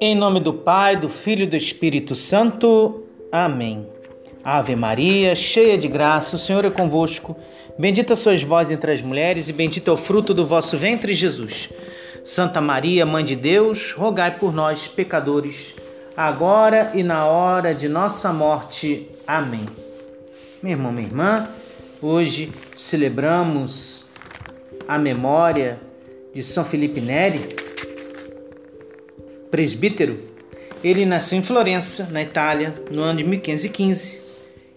Em nome do Pai, do Filho e do Espírito Santo. Amém. Ave Maria, cheia de graça, o Senhor é convosco. Bendita sois vós entre as mulheres, e bendito é o fruto do vosso ventre, Jesus. Santa Maria, Mãe de Deus, rogai por nós, pecadores, agora e na hora de nossa morte. Amém. Meu irmão, minha irmã, hoje celebramos a memória de São Felipe Neri presbítero, ele nasceu em Florença, na Itália, no ano de 1515.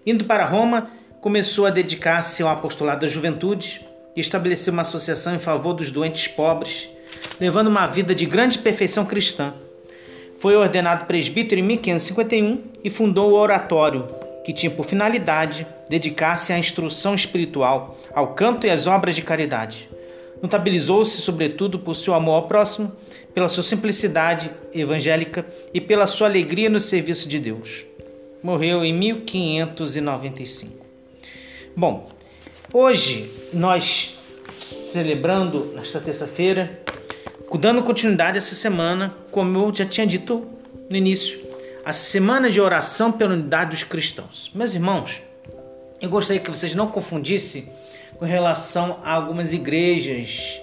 Indo para Roma, começou a dedicar-se ao apostolado da juventude e estabeleceu uma associação em favor dos doentes pobres, levando uma vida de grande perfeição cristã. Foi ordenado presbítero em 1551 e fundou o oratório, que tinha por finalidade dedicar-se à instrução espiritual, ao canto e às obras de caridade. Notabilizou-se, sobretudo, por seu amor ao próximo, pela sua simplicidade evangélica e pela sua alegria no serviço de Deus. Morreu em 1595. Bom, hoje nós celebrando nesta terça-feira, dando continuidade essa semana, como eu já tinha dito no início, a semana de oração pela unidade dos cristãos. Meus irmãos, eu gostaria que vocês não confundissem com relação a algumas igrejas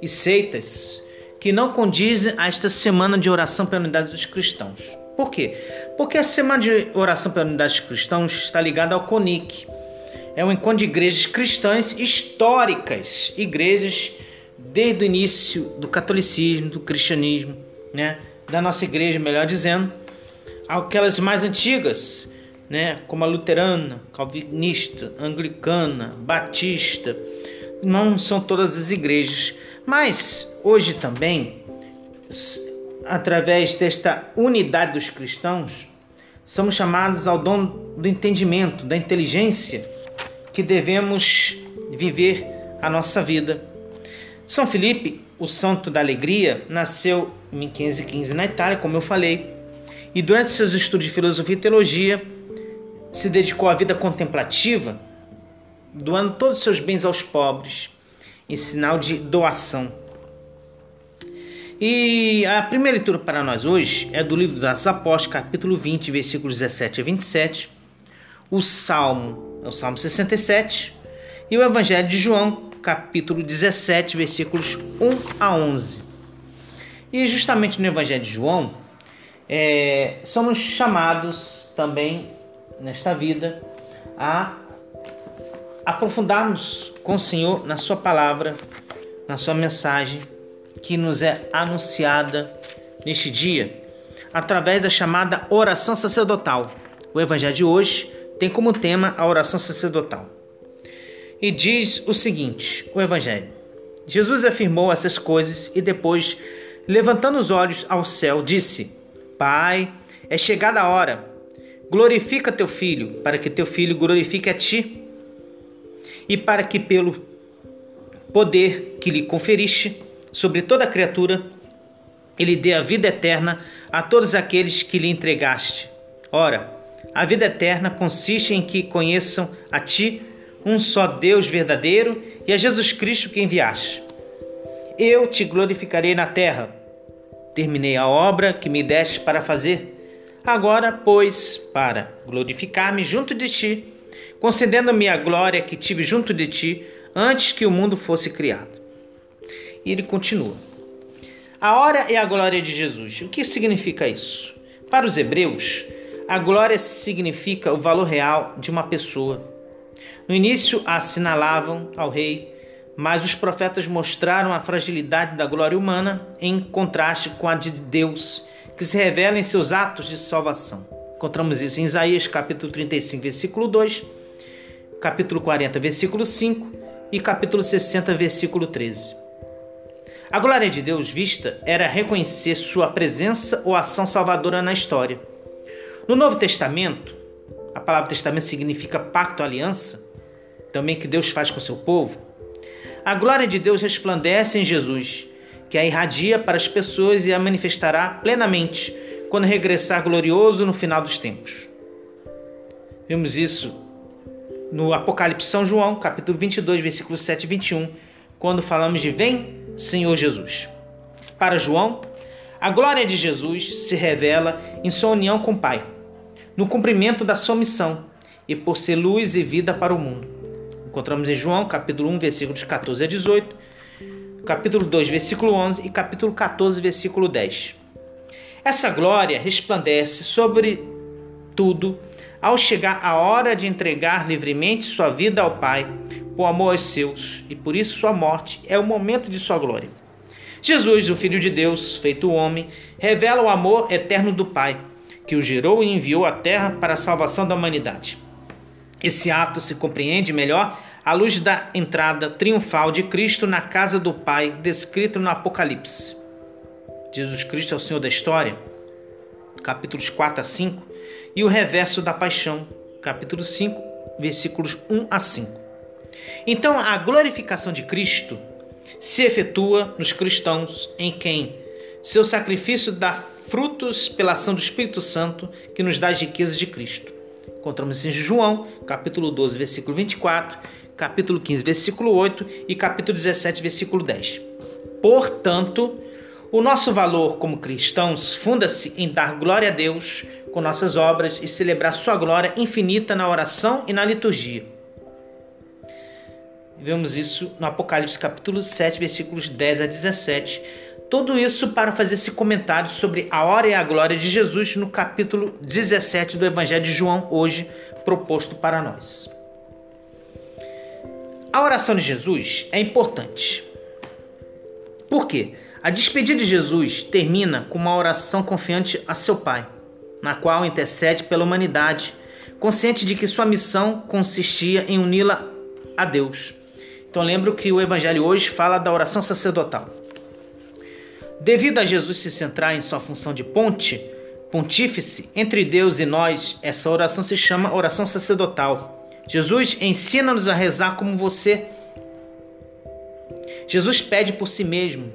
e seitas que não condizem a esta semana de oração pela unidade dos cristãos. Por quê? Porque a semana de oração pela unidade dos cristãos está ligada ao CONIC. É um encontro de igrejas cristãs históricas, igrejas desde o início do catolicismo, do cristianismo, né? da nossa igreja, melhor dizendo, aquelas mais antigas, né, como a luterana, calvinista, anglicana, batista, não são todas as igrejas, mas hoje também, através desta unidade dos cristãos, somos chamados ao dom do entendimento, da inteligência que devemos viver a nossa vida. São Felipe, o santo da alegria, nasceu em 1515 na Itália, como eu falei, e durante seus estudos de filosofia e teologia, se dedicou à vida contemplativa, doando todos os seus bens aos pobres, em sinal de doação. E a primeira leitura para nós hoje é do livro dos Apóstolos, capítulo 20, versículos 17 a 27, o Salmo, é o Salmo 67, e o Evangelho de João, capítulo 17, versículos 1 a 11. E justamente no Evangelho de João, é, somos chamados também nesta vida a aprofundarmos com o Senhor na Sua palavra, na Sua mensagem que nos é anunciada neste dia, através da chamada oração sacerdotal. O Evangelho de hoje tem como tema a oração sacerdotal. E diz o seguinte: o Evangelho. Jesus afirmou essas coisas e depois, levantando os olhos ao céu, disse: Pai, é chegada a hora Glorifica teu filho, para que teu filho glorifique a ti, e para que pelo poder que lhe conferiste sobre toda criatura, ele dê a vida eterna a todos aqueles que lhe entregaste. Ora, a vida eterna consiste em que conheçam a ti, um só Deus verdadeiro, e a Jesus Cristo que enviaste. Eu te glorificarei na terra. Terminei a obra que me deste para fazer Agora, pois, para glorificar-me junto de ti, concedendo-me a glória que tive junto de ti antes que o mundo fosse criado. E ele continua. A hora é a glória de Jesus. O que significa isso? Para os hebreus, a glória significa o valor real de uma pessoa. No início a assinalavam ao rei, mas os profetas mostraram a fragilidade da glória humana em contraste com a de Deus que se revela em seus atos de salvação. Encontramos isso em Isaías capítulo 35, versículo 2, capítulo 40, versículo 5 e capítulo 60, versículo 13. A glória de Deus vista era reconhecer sua presença ou ação salvadora na história. No Novo Testamento, a palavra testamento significa pacto, aliança, também que Deus faz com seu povo. A glória de Deus resplandece em Jesus que a irradia para as pessoas e a manifestará plenamente quando regressar glorioso no final dos tempos. Vimos isso no Apocalipse São João, capítulo 22, versículos 7 e 21, quando falamos de Vem, Senhor Jesus. Para João, a glória de Jesus se revela em sua união com o Pai, no cumprimento da sua missão e por ser luz e vida para o mundo. Encontramos em João, capítulo 1, versículos 14 a 18, capítulo 2, versículo 11 e capítulo 14, versículo 10. Essa glória resplandece sobre tudo ao chegar a hora de entregar livremente sua vida ao Pai, por amor aos seus, e por isso sua morte é o momento de sua glória. Jesus, o Filho de Deus, feito homem, revela o amor eterno do Pai, que o gerou e enviou à terra para a salvação da humanidade. Esse ato se compreende melhor à luz da entrada triunfal de Cristo na casa do Pai, descrito no Apocalipse. Jesus Cristo é o Senhor da história, capítulos 4 a 5, e o reverso da paixão, capítulo 5, versículos 1 a 5. Então, a glorificação de Cristo se efetua nos cristãos em quem seu sacrifício dá frutos pela ação do Espírito Santo que nos dá as riquezas de Cristo. Encontramos em João, capítulo 12, versículo 24, capítulo 15, versículo 8 e capítulo 17, versículo 10. Portanto, o nosso valor como cristãos funda-se em dar glória a Deus com nossas obras e celebrar sua glória infinita na oração e na liturgia. Vemos isso no Apocalipse capítulo 7, versículos 10 a 17. Tudo isso para fazer esse comentário sobre a hora e a glória de Jesus no capítulo 17 do Evangelho de João, hoje proposto para nós. A oração de Jesus é importante. Por quê? A despedida de Jesus termina com uma oração confiante a seu Pai, na qual intercede pela humanidade, consciente de que sua missão consistia em uni-la a Deus. Então lembro que o evangelho hoje fala da oração sacerdotal. Devido a Jesus se centrar em sua função de ponte, pontífice entre Deus e nós, essa oração se chama oração sacerdotal. Jesus ensina-nos a rezar como você. Jesus pede por si mesmo,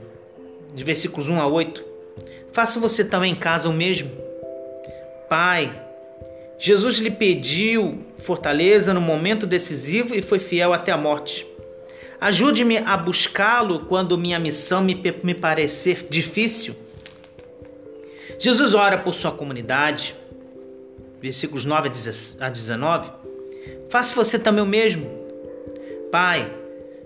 de versículos 1 a 8. Faça você também em casa o mesmo. Pai, Jesus lhe pediu fortaleza no momento decisivo e foi fiel até a morte. Ajude-me a buscá-lo quando minha missão me, me parecer difícil. Jesus ora por sua comunidade, versículos 9 a 19. Faça você também o mesmo. Pai,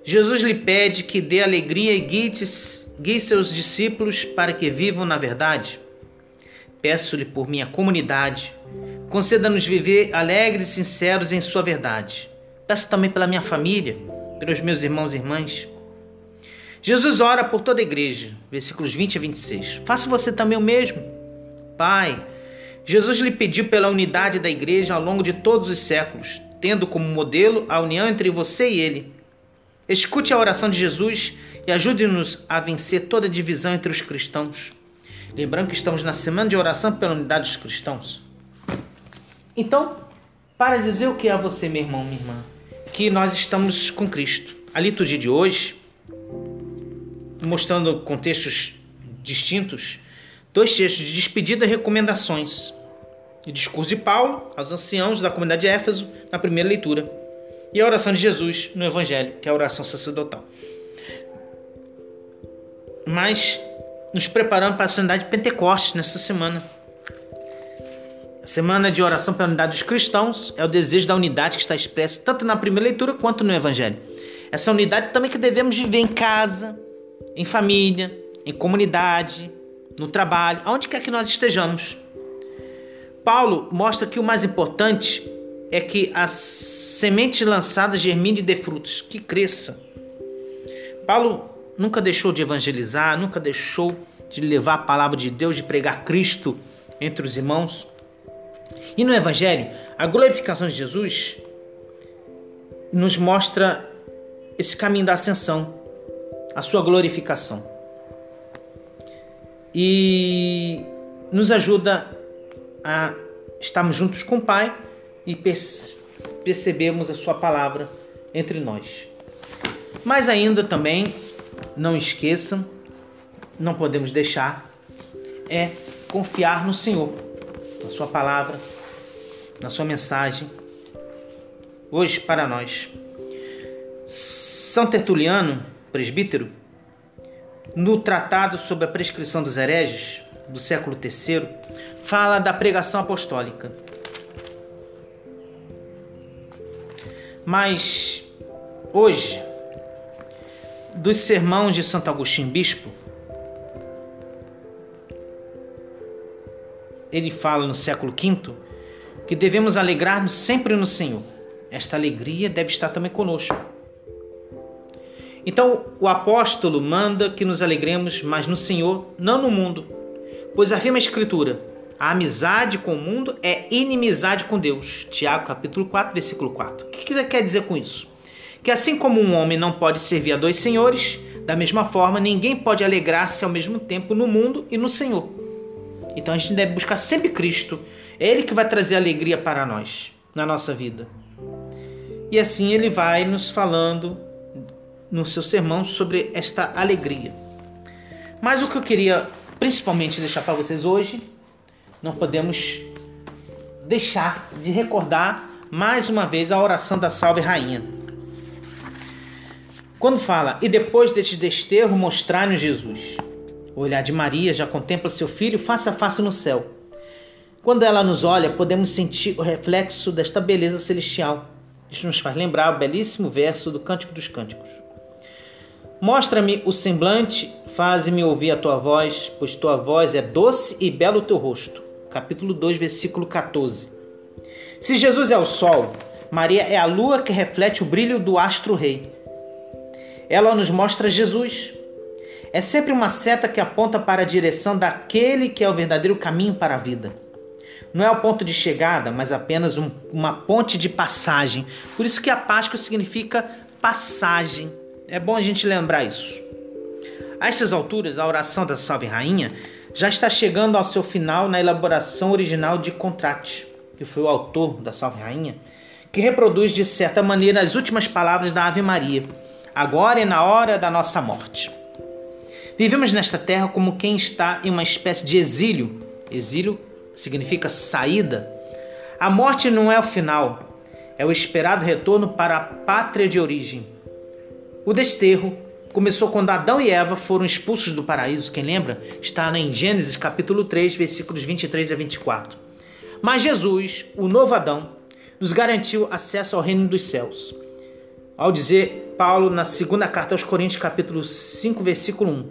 Jesus lhe pede que dê alegria e guie, seus discípulos para que vivam na verdade. Peço-lhe por minha comunidade, conceda-nos viver alegres e sinceros em sua verdade. Peço também pela minha família pelos meus irmãos e irmãs. Jesus ora por toda a igreja, versículos 20 a 26. Faça você também o mesmo. Pai, Jesus lhe pediu pela unidade da igreja ao longo de todos os séculos, tendo como modelo a união entre você e ele. Escute a oração de Jesus e ajude-nos a vencer toda divisão entre os cristãos. Lembrando que estamos na semana de oração pela unidade dos cristãos. Então, para dizer o que é a você, meu irmão, minha irmã, que nós estamos com Cristo. A liturgia de hoje, mostrando contextos distintos, dois textos de despedida e recomendações. O discurso de Paulo aos anciãos da comunidade de Éfeso, na primeira leitura, e a oração de Jesus no Evangelho, que é a oração sacerdotal. Mas nos preparando para a solenidade de Pentecostes nessa semana. Semana de oração pela unidade dos cristãos é o desejo da unidade que está expresso tanto na primeira leitura quanto no Evangelho. Essa unidade também que devemos viver em casa, em família, em comunidade, no trabalho, aonde quer que nós estejamos. Paulo mostra que o mais importante é que a semente lançada germine e dê frutos, que cresça. Paulo nunca deixou de evangelizar, nunca deixou de levar a palavra de Deus, de pregar Cristo entre os irmãos. E no Evangelho, a glorificação de Jesus nos mostra esse caminho da ascensão, a sua glorificação. E nos ajuda a estarmos juntos com o Pai e percebemos a sua palavra entre nós. Mas ainda também, não esqueçam, não podemos deixar, é confiar no Senhor na Sua palavra, na Sua mensagem, hoje para nós. São Tertuliano, presbítero, no Tratado sobre a Prescrição dos Hereges, do século III, fala da pregação apostólica. Mas hoje, dos sermãos de Santo Agostinho Bispo, ele fala no século V que devemos alegrar-nos sempre no Senhor. Esta alegria deve estar também conosco. Então, o apóstolo manda que nos alegremos, mas no Senhor, não no mundo. Pois afirma a Escritura: a amizade com o mundo é inimizade com Deus. Tiago, capítulo 4, versículo 4. O que quer dizer com isso? Que assim como um homem não pode servir a dois senhores, da mesma forma, ninguém pode alegrar-se ao mesmo tempo no mundo e no Senhor. Então a gente deve buscar sempre Cristo. É Ele que vai trazer alegria para nós, na nossa vida. E assim ele vai nos falando no seu sermão sobre esta alegria. Mas o que eu queria principalmente deixar para vocês hoje, não podemos deixar de recordar mais uma vez a oração da Salve Rainha. Quando fala, e depois deste desterro mostrar-nos Jesus. O olhar de Maria já contempla seu filho face a face no céu. Quando ela nos olha, podemos sentir o reflexo desta beleza celestial. Isso nos faz lembrar o belíssimo verso do Cântico dos Cânticos. Mostra-me o semblante, faze-me ouvir a tua voz, pois tua voz é doce e belo o teu rosto. Capítulo 2, versículo 14. Se Jesus é o sol, Maria é a lua que reflete o brilho do astro-rei. Ela nos mostra Jesus, é sempre uma seta que aponta para a direção daquele que é o verdadeiro caminho para a vida. Não é o ponto de chegada, mas apenas um, uma ponte de passagem. Por isso que a Páscoa significa passagem. É bom a gente lembrar isso. A estas alturas, a oração da Salve Rainha já está chegando ao seu final na elaboração original de Contrate, que foi o autor da Salve Rainha, que reproduz de certa maneira as últimas palavras da Ave Maria, agora e na hora da nossa morte. Vivemos nesta terra como quem está em uma espécie de exílio. Exílio significa saída. A morte não é o final, é o esperado retorno para a pátria de origem. O desterro começou quando Adão e Eva foram expulsos do paraíso. Quem lembra? Está em Gênesis capítulo 3, versículos 23 a 24. Mas Jesus, o novo Adão, nos garantiu acesso ao reino dos céus. Ao dizer Paulo na segunda carta aos Coríntios, capítulo 5, versículo 1,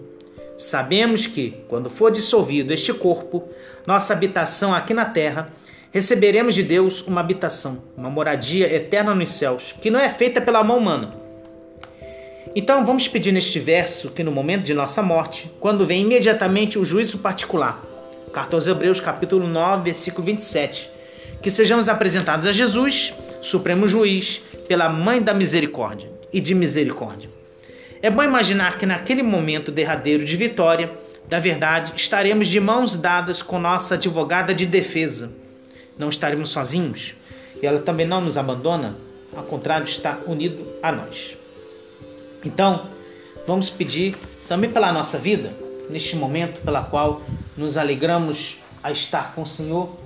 Sabemos que, quando for dissolvido este corpo, nossa habitação aqui na terra, receberemos de Deus uma habitação, uma moradia eterna nos céus, que não é feita pela mão humana. Então vamos pedir neste verso que no momento de nossa morte, quando vem imediatamente o juízo particular, carta aos Hebreus, capítulo 9, versículo 27, que sejamos apresentados a Jesus, supremo juiz, pela mãe da misericórdia e de misericórdia é bom imaginar que naquele momento derradeiro de vitória da verdade estaremos de mãos dadas com nossa advogada de defesa. Não estaremos sozinhos e ela também não nos abandona, ao contrário, está unido a nós. Então, vamos pedir também pela nossa vida, neste momento pela qual nos alegramos a estar com o Senhor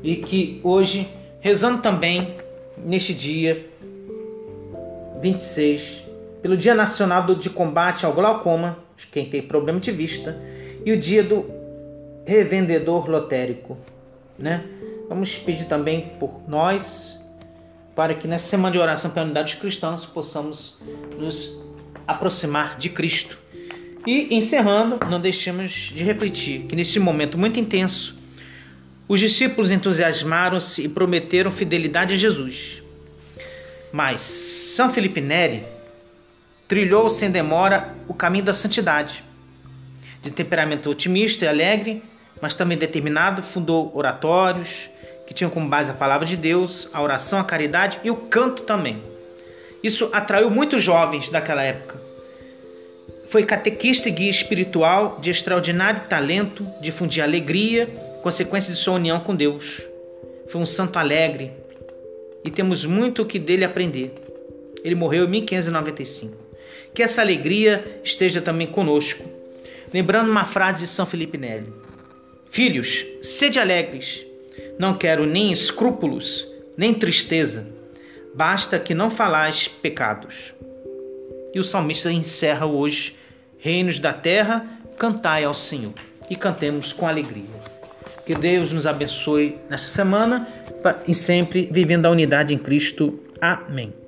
e que hoje, rezando também neste dia 26 pelo Dia Nacional de Combate ao Glaucoma, quem tem problema de vista, e o Dia do Revendedor Lotérico. Né? Vamos pedir também por nós, para que nessa semana de oração pela unidade dos cristãos possamos nos aproximar de Cristo. E encerrando, não deixemos de refletir que nesse momento muito intenso, os discípulos entusiasmaram-se e prometeram fidelidade a Jesus. Mas São Felipe Neri trilhou sem demora o caminho da santidade. De temperamento otimista e alegre, mas também determinado, fundou oratórios que tinham como base a palavra de Deus, a oração, a caridade e o canto também. Isso atraiu muitos jovens daquela época. Foi catequista e guia espiritual de extraordinário talento, difundia alegria, consequência de sua união com Deus. Foi um santo alegre e temos muito o que dele aprender. Ele morreu em 1595. Que essa alegria esteja também conosco. Lembrando uma frase de São Felipe Neri: Filhos, sede alegres. Não quero nem escrúpulos, nem tristeza. Basta que não falais pecados. E o salmista encerra hoje: Reinos da terra, cantai ao Senhor. E cantemos com alegria. Que Deus nos abençoe nesta semana e sempre vivendo a unidade em Cristo. Amém.